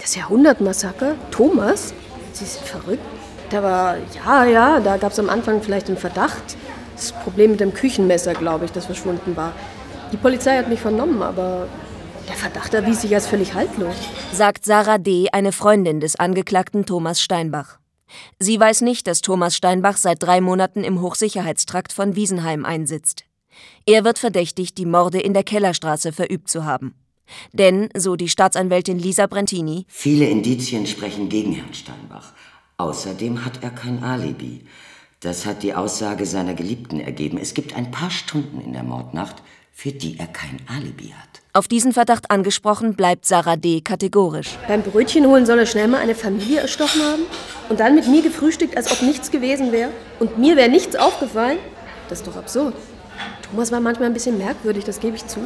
Das Jahrhundertmassaker? Thomas? Sie sind verrückt? Da war, ja, ja, da gab es am Anfang vielleicht einen Verdacht. Das Problem mit dem Küchenmesser, glaube ich, das verschwunden war. Die Polizei hat mich vernommen, aber der Verdacht erwies sich als völlig haltlos. Sagt Sarah D., eine Freundin des Angeklagten Thomas Steinbach. Sie weiß nicht, dass Thomas Steinbach seit drei Monaten im Hochsicherheitstrakt von Wiesenheim einsitzt. Er wird verdächtigt, die Morde in der Kellerstraße verübt zu haben. Denn, so die Staatsanwältin Lisa Brentini, Viele Indizien sprechen gegen Herrn Steinbach. Außerdem hat er kein Alibi. Das hat die Aussage seiner Geliebten ergeben. Es gibt ein paar Stunden in der Mordnacht, für die er kein Alibi hat. Auf diesen Verdacht angesprochen, bleibt Sarah D. kategorisch. Beim Brötchen holen soll er schnell mal eine Familie erstochen haben? Und dann mit mir gefrühstückt, als ob nichts gewesen wäre? Und mir wäre nichts aufgefallen? Das ist doch absurd. Thomas war manchmal ein bisschen merkwürdig, das gebe ich zu.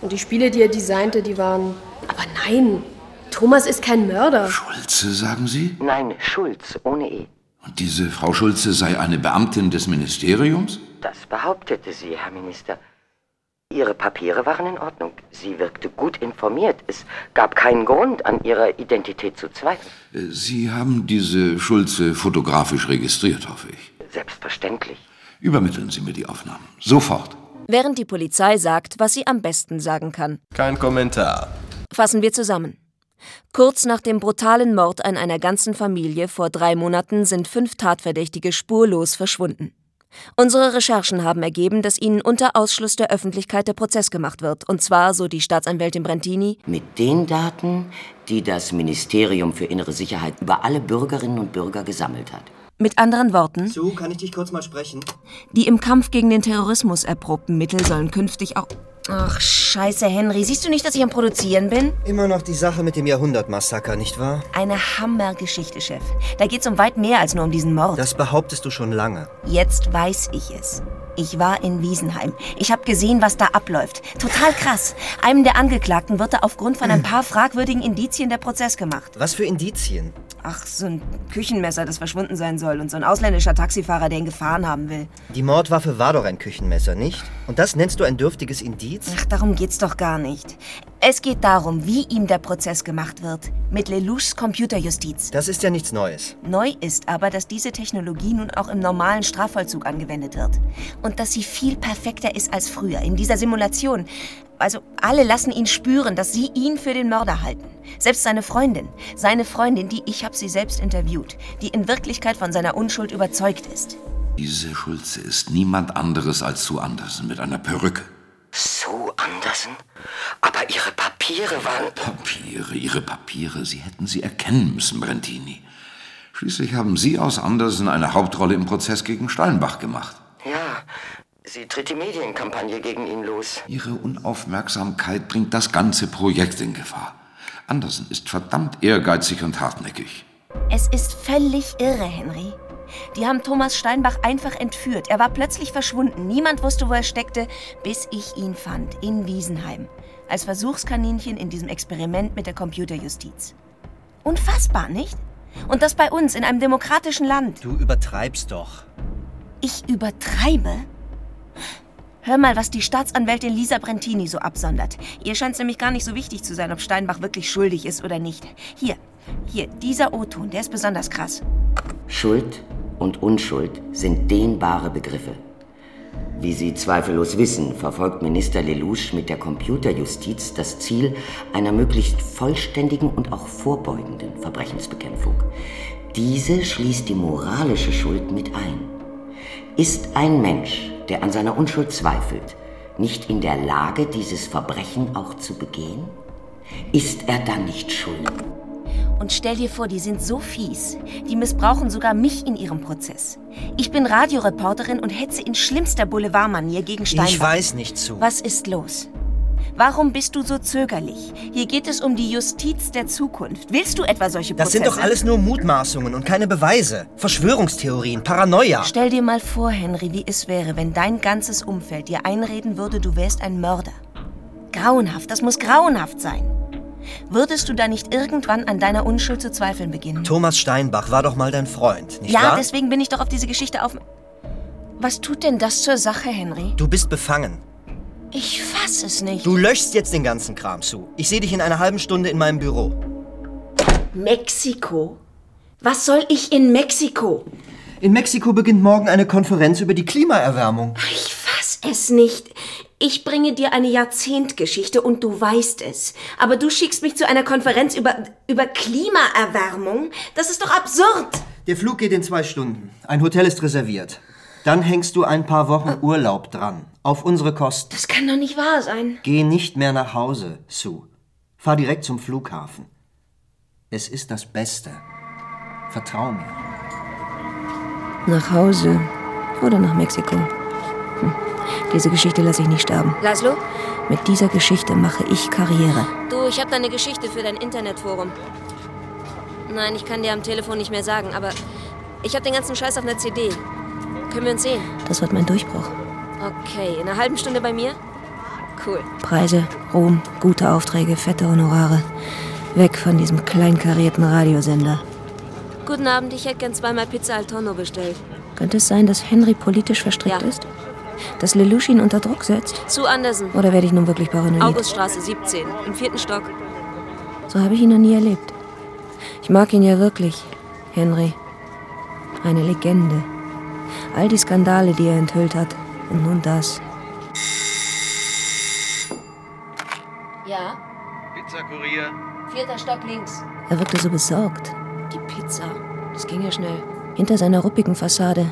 Und die Spiele, die er designte, die waren. Aber nein, Thomas ist kein Mörder. Schulze, sagen Sie? Nein, Schulz, ohne E. Und diese Frau Schulze sei eine Beamtin des Ministeriums? Das behauptete sie, Herr Minister. Ihre Papiere waren in Ordnung. Sie wirkte gut informiert. Es gab keinen Grund, an ihrer Identität zu zweifeln. Sie haben diese Schulze fotografisch registriert, hoffe ich. Selbstverständlich. Übermitteln Sie mir die Aufnahmen. Sofort. Während die Polizei sagt, was sie am besten sagen kann. Kein Kommentar. Fassen wir zusammen. Kurz nach dem brutalen Mord an einer ganzen Familie vor drei Monaten sind fünf Tatverdächtige spurlos verschwunden. Unsere Recherchen haben ergeben, dass ihnen unter Ausschluss der Öffentlichkeit der Prozess gemacht wird. Und zwar, so die Staatsanwältin Brentini, Mit den Daten, die das Ministerium für innere Sicherheit über alle Bürgerinnen und Bürger gesammelt hat. mit anderen Worten, Sue, kann ich dich kurz mal sprechen? die im Kampf gegen den Terrorismus erprobten Mittel sollen künftig auch. Ach, scheiße, Henry. Siehst du nicht, dass ich am Produzieren bin? Immer noch die Sache mit dem Jahrhundertmassaker, nicht wahr? Eine Hammergeschichte, Chef. Da geht's um weit mehr als nur um diesen Mord. Das behauptest du schon lange. Jetzt weiß ich es. Ich war in Wiesenheim. Ich habe gesehen, was da abläuft. Total krass. Einem der Angeklagten wird da aufgrund von ein paar fragwürdigen Indizien der Prozess gemacht. Was für Indizien? Ach, so ein Küchenmesser, das verschwunden sein soll und so ein ausländischer Taxifahrer, der ihn gefahren haben will. Die Mordwaffe war doch ein Küchenmesser, nicht? Und das nennst du ein dürftiges Indiz? Ach, darum geht's doch gar nicht. Es geht darum, wie ihm der Prozess gemacht wird. Mit Lelouchs Computerjustiz. Das ist ja nichts Neues. Neu ist aber, dass diese Technologie nun auch im normalen Strafvollzug angewendet wird. Und dass sie viel perfekter ist als früher, in dieser Simulation. Also alle lassen ihn spüren, dass sie ihn für den Mörder halten. Selbst seine Freundin. Seine Freundin, die, ich habe sie selbst interviewt, die in Wirklichkeit von seiner Unschuld überzeugt ist. Diese Schulze ist niemand anderes als Sue Anderson mit einer Perücke. Sue Anderson? Aber ihre Papiere waren... Papiere, Ihre Papiere, Sie hätten sie erkennen müssen, Brentini. Schließlich haben Sie aus Andersen eine Hauptrolle im Prozess gegen Steinbach gemacht. Ja, sie tritt die Medienkampagne gegen ihn los. Ihre Unaufmerksamkeit bringt das ganze Projekt in Gefahr. Andersen ist verdammt ehrgeizig und hartnäckig. Es ist völlig irre, Henry. Die haben Thomas Steinbach einfach entführt. Er war plötzlich verschwunden. Niemand wusste, wo er steckte, bis ich ihn fand, in Wiesenheim. Als Versuchskaninchen in diesem Experiment mit der Computerjustiz. Unfassbar, nicht? Und das bei uns, in einem demokratischen Land. Du übertreibst doch. Ich übertreibe? Hör mal, was die Staatsanwältin Lisa Brentini so absondert. Ihr scheint es nämlich gar nicht so wichtig zu sein, ob Steinbach wirklich schuldig ist oder nicht. Hier, hier, dieser O-Ton, der ist besonders krass. Schuld und Unschuld sind dehnbare Begriffe. Wie Sie zweifellos wissen, verfolgt Minister Lelouch mit der Computerjustiz das Ziel einer möglichst vollständigen und auch vorbeugenden Verbrechensbekämpfung. Diese schließt die moralische Schuld mit ein. Ist ein Mensch, der an seiner Unschuld zweifelt, nicht in der Lage, dieses Verbrechen auch zu begehen? Ist er dann nicht schuldig? Und stell dir vor, die sind so fies. Die missbrauchen sogar mich in ihrem Prozess. Ich bin Radioreporterin und hetze in schlimmster Boulevardmanier gegen Steinbach. Ich weiß nicht zu. Was ist los? Warum bist du so zögerlich? Hier geht es um die Justiz der Zukunft. Willst du etwa solche Das Prozesse? sind doch alles nur Mutmaßungen und keine Beweise. Verschwörungstheorien, Paranoia. Stell dir mal vor, Henry, wie es wäre, wenn dein ganzes Umfeld dir einreden würde, du wärst ein Mörder. Grauenhaft, das muss grauenhaft sein. Würdest du da nicht irgendwann an deiner Unschuld zu zweifeln beginnen? Thomas Steinbach war doch mal dein Freund, nicht ja, wahr? deswegen bin ich doch auf diese Geschichte auf. Was tut denn das zur Sache, Henry? Du bist befangen. Ich fass es nicht. Du löschst jetzt den ganzen Kram zu. Ich sehe dich in einer halben Stunde in meinem Büro. Mexiko? Was soll ich in Mexiko? In Mexiko beginnt morgen eine Konferenz über die Klimaerwärmung. Ich fass es nicht. Ich bringe dir eine Jahrzehntgeschichte und du weißt es. Aber du schickst mich zu einer Konferenz über, über Klimaerwärmung? Das ist doch absurd. Der Flug geht in zwei Stunden. Ein Hotel ist reserviert. Dann hängst du ein paar Wochen Urlaub dran. Auf unsere Kosten. Das kann doch nicht wahr sein. Geh nicht mehr nach Hause, Sue. Fahr direkt zum Flughafen. Es ist das Beste. Vertrau mir. Nach Hause oder nach Mexiko. Hm. Diese Geschichte lasse ich nicht sterben. Laszlo? Mit dieser Geschichte mache ich Karriere. Du, ich habe da eine Geschichte für dein Internetforum. Nein, ich kann dir am Telefon nicht mehr sagen, aber ich habe den ganzen Scheiß auf einer CD. Können wir uns sehen? Das wird mein Durchbruch. Okay, in einer halben Stunde bei mir? Cool. Preise, Ruhm, gute Aufträge, fette Honorare. Weg von diesem kleinkarierten Radiosender. Guten Abend, ich hätte gern zweimal Pizza al Tonno bestellt. Könnte es sein, dass Henry politisch verstrickt ist? Dass Lelouch ihn unter Druck setzt? Zu Andersen. Oder werde ich nun wirklich paranoid? Auguststraße 17, im vierten Stock. So habe ich ihn noch nie erlebt. Ich mag ihn ja wirklich, Henry. Eine Legende. All die Skandale, die er enthüllt hat. Und nun das. Ja? Pizzakurier. Vierter Stock links. Er wirkte so besorgt. Die Pizza. Das ging ja schnell. Hinter seiner ruppigen Fassade.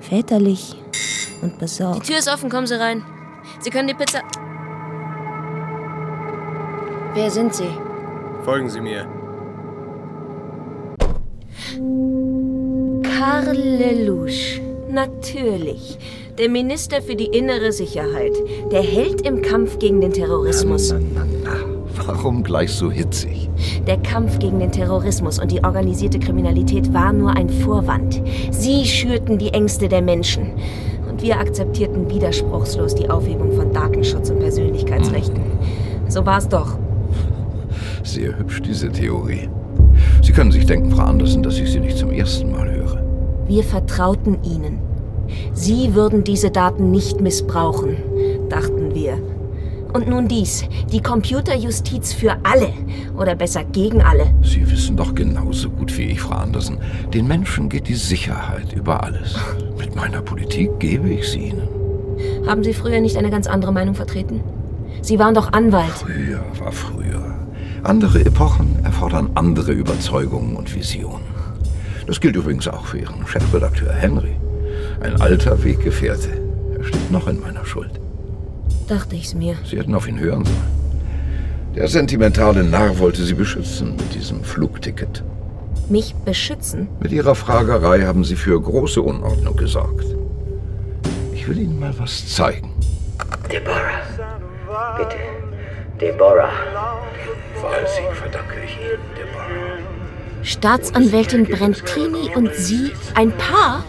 Väterlich und besorgt. Die Tür ist offen, kommen Sie rein. Sie können die Pizza. Wer sind Sie? Folgen Sie mir. Karl Lelouch. Natürlich. Der Minister für die innere Sicherheit. Der Held im Kampf gegen den Terrorismus. Warum gleich so hitzig? Der Kampf gegen den Terrorismus und die organisierte Kriminalität war nur ein Vorwand. Sie schürten die Ängste der Menschen. Und wir akzeptierten widerspruchslos die Aufhebung von Datenschutz und Persönlichkeitsrechten. So war es doch. Sehr hübsch, diese Theorie. Sie können sich denken, Frau Andersen, dass ich sie nicht zum ersten Mal. Wir vertrauten ihnen. Sie würden diese Daten nicht missbrauchen, dachten wir. Und nun dies, die Computerjustiz für alle. Oder besser gegen alle. Sie wissen doch genauso gut wie ich, Frau Andersen. Den Menschen geht die Sicherheit über alles. Mit meiner Politik gebe ich sie ihnen. Haben Sie früher nicht eine ganz andere Meinung vertreten? Sie waren doch Anwalt. Früher war früher. Andere Epochen erfordern andere Überzeugungen und Visionen. Das gilt übrigens auch für Ihren Chefredakteur Henry. Ein alter Weggefährte. Er steht noch in meiner Schuld. Dachte ich's mir. Sie hätten auf ihn hören sollen. Der sentimentale Narr wollte Sie beschützen mit diesem Flugticket. Mich beschützen? Mit Ihrer Fragerei haben Sie für große Unordnung gesorgt. Ich will Ihnen mal was zeigen. Deborah. Bitte. Deborah. Wahlsieg verdanke ich Ihnen. Staatsanwältin Brentini und Sie ein Paar?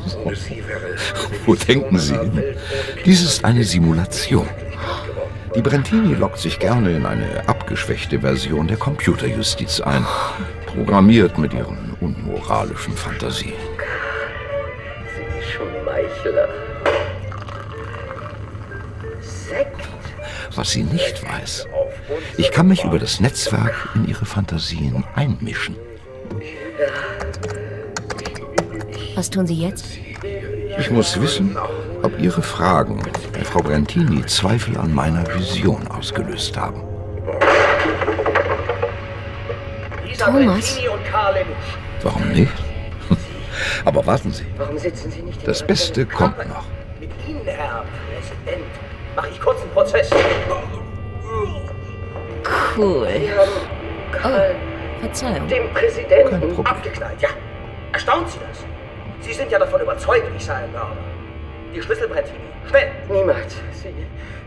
Wo denken Sie hin? Dies ist eine Simulation. Die Brentini lockt sich gerne in eine abgeschwächte Version der Computerjustiz ein, programmiert mit ihren unmoralischen Fantasien. Sie Schmeichler. Sekt. Was sie nicht weiß, ich kann mich über das Netzwerk in ihre Fantasien einmischen. Was tun Sie jetzt? Ich muss wissen, ob Ihre Fragen bei Frau Brentini Zweifel an meiner Vision ausgelöst haben. Thomas? Warum nicht? [LAUGHS] Aber warten Sie, Warum sitzen Sie nicht das Beste kommt noch. Mit Ihnen, Herr Präsident, mache ich kurzen Prozess. Cool. Sie haben Karl, Verzeihung. dem Präsidenten, Abgeknallt, ja. Erstaunt Sie das? Sie sind ja davon überzeugt, ich sei ein Mörder. Die Schlüssel, Brentini. Schnell! Niemals. Sie,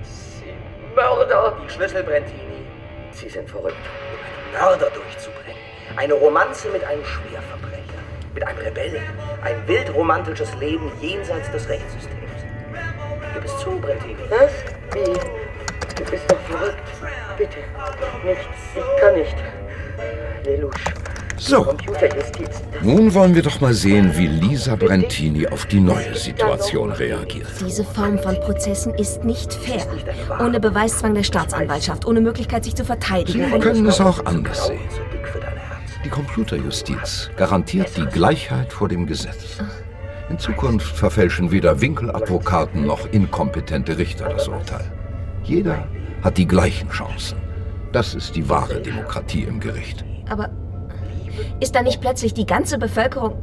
Sie Mörder. Die Schlüssel, Brentini. Sie sind verrückt. Um einen Mörder durchzubringen. Eine Romanze mit einem Schwerverbrecher. Mit einem Rebellen. Ein wildromantisches Leben jenseits des Rechtssystems. Gib es zu, Brentini. Was? Wie? Du bist doch verrückt. Bitte. Nicht. Ich kann nicht. Lelouch. So. Computerjustiz. Nun wollen wir doch mal sehen, wie Lisa Brentini auf die neue Situation reagiert. Diese Form von Prozessen ist nicht fair. Ohne Beweiszwang der Staatsanwaltschaft, ohne Möglichkeit, sich zu verteidigen. Sie können es auch anders sehen. Die Computerjustiz garantiert die Gleichheit vor dem Gesetz. In Zukunft verfälschen weder Winkeladvokaten noch inkompetente Richter das Urteil. Jeder hat die gleichen Chancen. Das ist die wahre Demokratie im Gericht. Aber ist da nicht plötzlich die ganze Bevölkerung...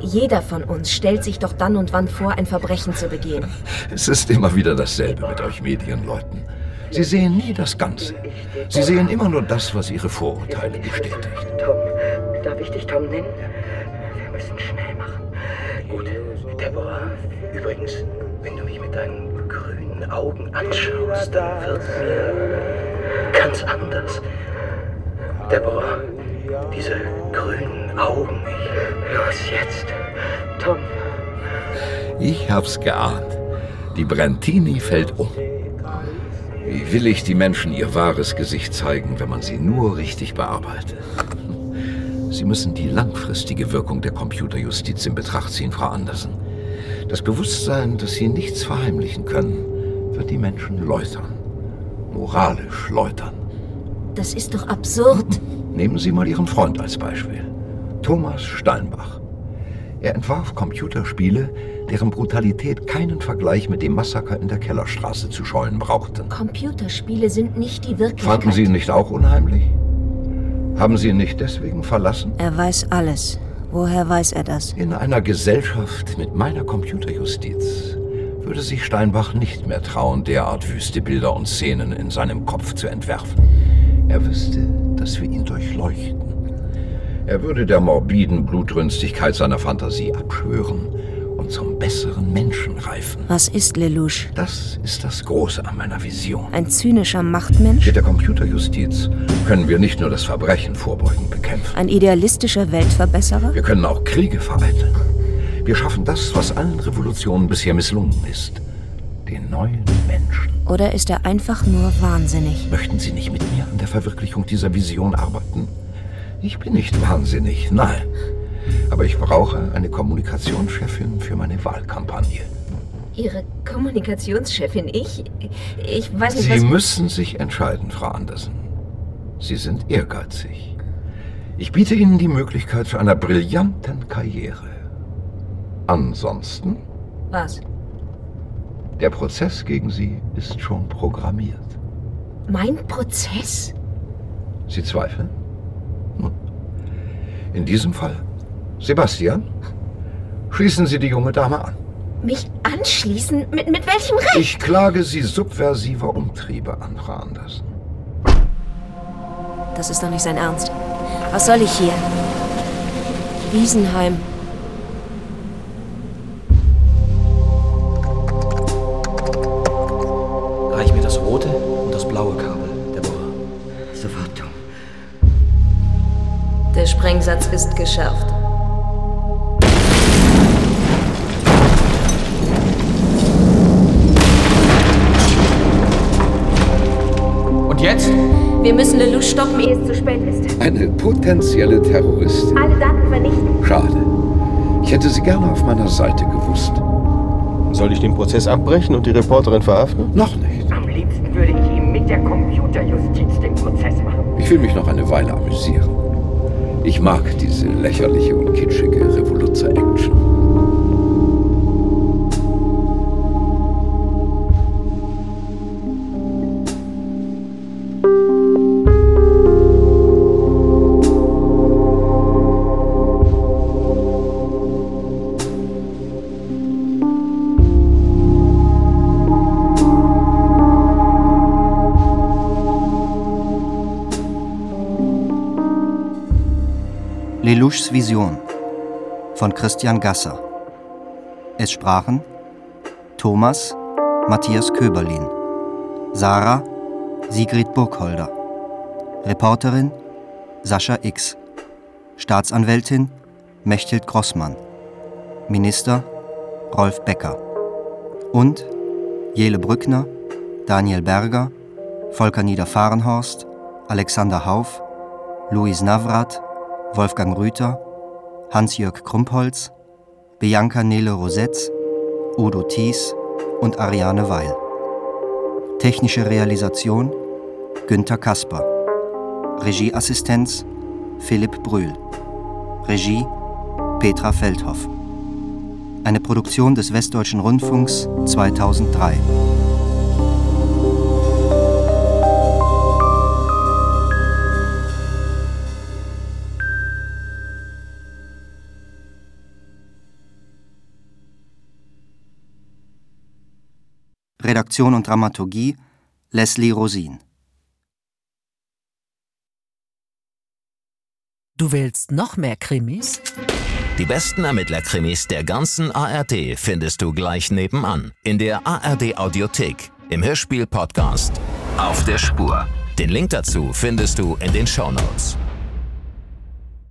Jeder von uns stellt sich doch dann und wann vor, ein Verbrechen zu begehen. Es ist immer wieder dasselbe mit euch Medienleuten. Sie sehen nie das Ganze. Sie sehen immer nur das, was ihre Vorurteile bestätigt. Tom, darf ich dich Tom nennen? Wir müssen schnell machen. Gut. Deborah, übrigens, wenn du mich mit deinen grünen Augen anschaust, dann wird mir ganz anders. Deborah, diese grünen Augen. Los jetzt, Tom. Ich hab's geahnt. Die Brentini fällt um. Wie will ich die Menschen ihr wahres Gesicht zeigen, wenn man sie nur richtig bearbeitet? Sie müssen die langfristige Wirkung der Computerjustiz in Betracht ziehen, Frau Andersen. Das Bewusstsein, dass sie nichts verheimlichen können, wird die Menschen läutern. Moralisch läutern. Das ist doch absurd. Nehmen Sie mal Ihren Freund als Beispiel. Thomas Steinbach. Er entwarf Computerspiele, deren Brutalität keinen Vergleich mit dem Massaker in der Kellerstraße zu scheuen brauchten. Computerspiele sind nicht die Wirklichkeit. Fanden Sie ihn nicht auch unheimlich? Haben Sie ihn nicht deswegen verlassen? Er weiß alles. Woher weiß er das? In einer Gesellschaft mit meiner Computerjustiz würde sich Steinbach nicht mehr trauen, derart wüste Bilder und Szenen in seinem Kopf zu entwerfen. Er wüsste, dass wir ihn durchleuchten. Er würde der morbiden Blutrünstigkeit seiner Fantasie abschwören und zum besseren Menschen reifen. Was ist Lelouch? Das ist das Große an meiner Vision. Ein zynischer Machtmensch? Mit der Computerjustiz können wir nicht nur das Verbrechen vorbeugend bekämpfen. Ein idealistischer Weltverbesserer? Wir können auch Kriege vereiteln. Wir schaffen das, was allen Revolutionen bisher misslungen ist. Den neuen Menschen. Oder ist er einfach nur wahnsinnig? Möchten Sie nicht mit mir an der Verwirklichung dieser Vision arbeiten? Ich bin nicht wahnsinnig, nein. Aber ich brauche eine Kommunikationschefin für meine Wahlkampagne. Ihre Kommunikationschefin? Ich? Ich weiß nicht, Sie was... müssen sich entscheiden, Frau Andersen. Sie sind ehrgeizig. Ich biete Ihnen die Möglichkeit zu einer brillanten Karriere. Ansonsten, Was? Der Prozess gegen Sie ist schon programmiert. Mein Prozess? Sie zweifeln? Nun, in diesem Fall, Sebastian, schließen Sie die junge Dame an. Mich anschließen? Mit, mit welchem Recht? Ich klage Sie subversiver Umtriebe an, Frau Andersen. Das ist doch nicht sein Ernst. Was soll ich hier? Wiesenheim. Wir müssen Lelouch stoppen, ehe es zu spät ist. Eine potenzielle Terroristin. Alle Daten vernichten. Schade. Ich hätte sie gerne auf meiner Seite gewusst. Soll ich den Prozess abbrechen und die Reporterin verhaften? Noch nicht. Am liebsten würde ich ihm mit der Computerjustiz den Prozess machen. Ich will mich noch eine Weile amüsieren. Ich mag diese lächerliche und kitschige Revoluzzer-Action. Lelouchs Vision von Christian Gasser. Es sprachen Thomas Matthias Köberlin, Sarah Sigrid Burgholder, Reporterin Sascha X, Staatsanwältin Mechthild Grossmann, Minister Rolf Becker und Jele Brückner, Daniel Berger, Volker Niederfahrenhorst, Alexander Hauf, Luis Navrat, Wolfgang Rüther, Hans-Jörg Krumpholz, Bianca Nele Rosetz, Udo Thies und Ariane Weil. Technische Realisation Günther Kasper. Regieassistenz Philipp Brühl. Regie Petra Feldhoff. Eine Produktion des Westdeutschen Rundfunks 2003. Redaktion und Dramaturgie Leslie Rosin. Du willst noch mehr Krimis? Die besten Ermittlerkrimis der ganzen ARD findest du gleich nebenan. In der ARD Audiothek, im Hörspiel-Podcast Auf der Spur. Den Link dazu findest du in den Shownotes.